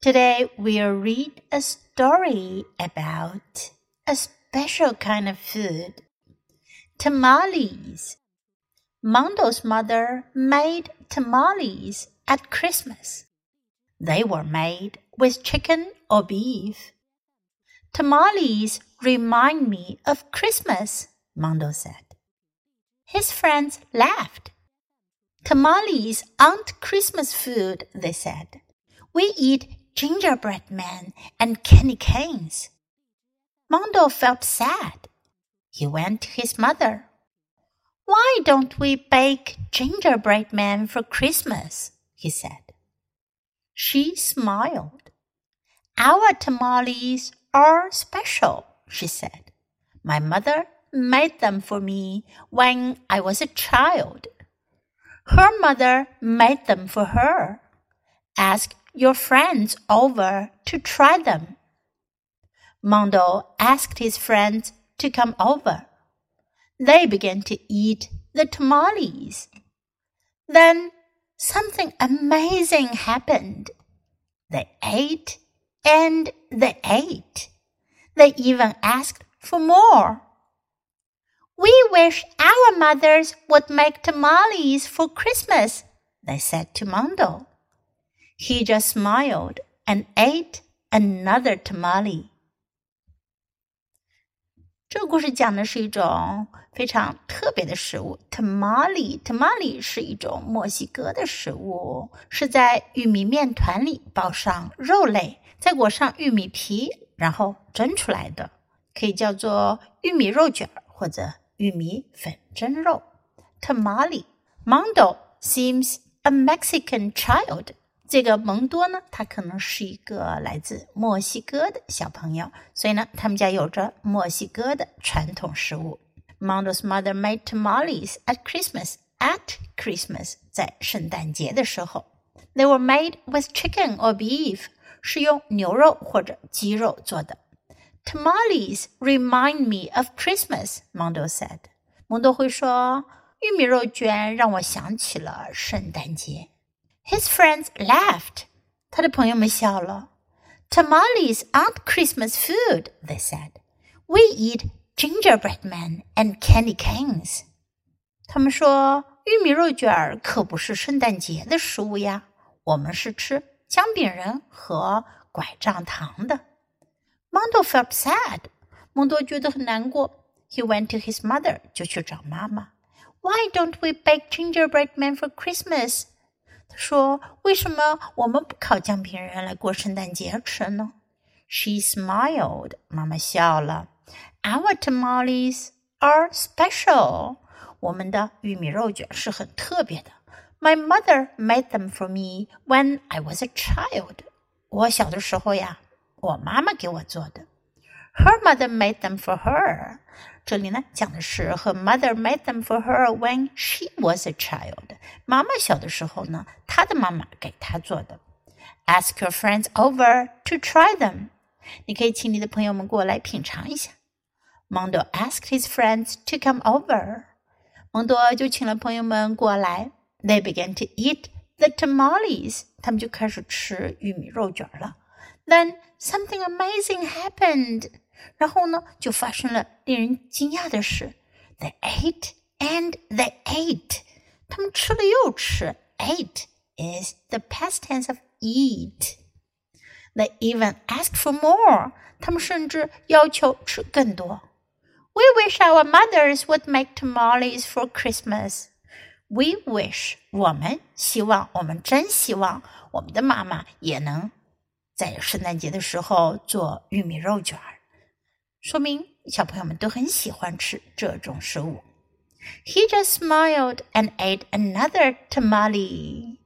Today we'll read a story about a special kind of food tamales. Mondo's mother made tamales at Christmas. They were made with chicken or beef. Tamales remind me of Christmas, Mondo said. His friends laughed. Tamales aren't Christmas food, they said. We eat gingerbread men and candy canes. Mondo felt sad. He went to his mother. Why don't we bake gingerbread men for Christmas? he said. She smiled. Our tamales are special, she said. My mother made them for me when I was a child. Her mother made them for her. Ask your friends over to try them. Mondo asked his friends to come over. They began to eat the tamales. Then something amazing happened. They ate and they ate. They even asked for more. We wish our mothers would make tamales for Christmas, they said to Mondo. He just smiled and ate another tamale. 这个故事讲的是一种非常特别的食物，tamale。tamale 是一种墨西哥的食物，是在玉米面团里包上肉类，再裹上玉米皮，然后蒸出来的，可以叫做玉米肉卷或者玉米粉蒸肉。tamale。Mondo seems a Mexican child. 这个蒙多呢，他可能是一个来自墨西哥的小朋友，所以呢，他们家有着墨西哥的传统食物。Mondo's mother made tamales at Christmas. At Christmas，在圣诞节的时候，they were made with chicken or beef，是用牛肉或者鸡肉做的。Tamales remind me of Christmas. Mondo said. 蒙多会说，玉米肉卷让我想起了圣诞节。his friends laughed. 他的朋友们笑了。Tamales aren't Christmas food, they said. We eat gingerbread men and candy canes. 他们说，玉米肉卷儿可不是圣诞节的食物呀，我们是吃姜饼人和拐杖糖的。Mondo felt sad. 蒙多觉得很难过。He went to his mother. 就去找妈妈。Why don't we bake gingerbread men for Christmas? 他说：“为什么我们不烤姜饼人来过圣诞节吃呢？”She smiled，妈妈笑了。Our tamales are special，我们的玉米肉卷是很特别的。My mother made them for me when I was a child。我小的时候呀，我妈妈给我做的。Her mother made them for her。这里呢讲的是 her mother made them for her when she was a child。妈妈小的时候呢，她的妈妈给她做的。Ask your friends over to try them。你可以请你的朋友们过来品尝一下。Mondo asked his friends to come over。蒙多就请了朋友们过来。They began to eat the tamales。他们就开始吃玉米肉卷了。Then something amazing happened。 然后呢，就发生了令人惊讶的事。They ate and they ate，他们吃了又吃。Ate is the past tense of eat. They even asked for more，他们甚至要求吃更多。We wish our mothers would make tamales for Christmas. We wish，我们希望，我们真希望我们的妈妈也能在圣诞节的时候做玉米肉卷儿。 说明小朋友们都很喜欢吃这种食物。He just smiled and ate another tamale。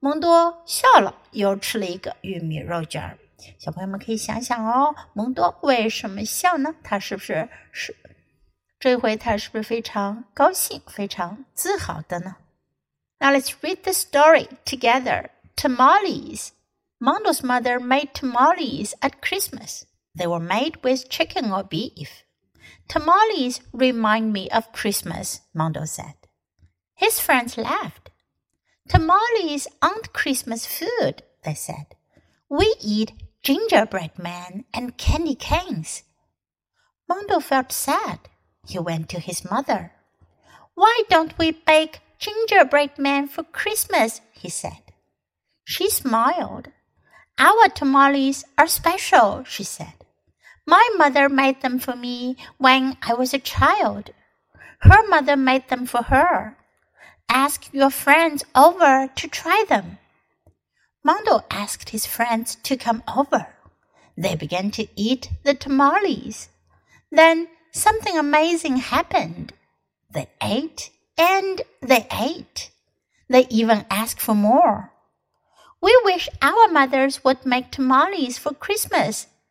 蒙多笑了，又吃了一个玉米肉卷儿。小朋友们可以想想哦，蒙多为什么笑呢？他是不是是这一回他是不是非常高兴、非常自豪的呢？Now let's read the story together. Tamales. Mondo's mother made tamales at Christmas. They were made with chicken or beef. Tamales remind me of Christmas, Mondo said. His friends laughed. Tamales aren't Christmas food, they said. We eat gingerbread men and candy canes. Mondo felt sad. He went to his mother. Why don't we bake gingerbread men for Christmas? he said. She smiled. Our tamales are special, she said. My mother made them for me when I was a child. Her mother made them for her. Ask your friends over to try them. Mondo asked his friends to come over. They began to eat the tamales. Then something amazing happened. They ate and they ate. They even asked for more. We wish our mothers would make tamales for Christmas,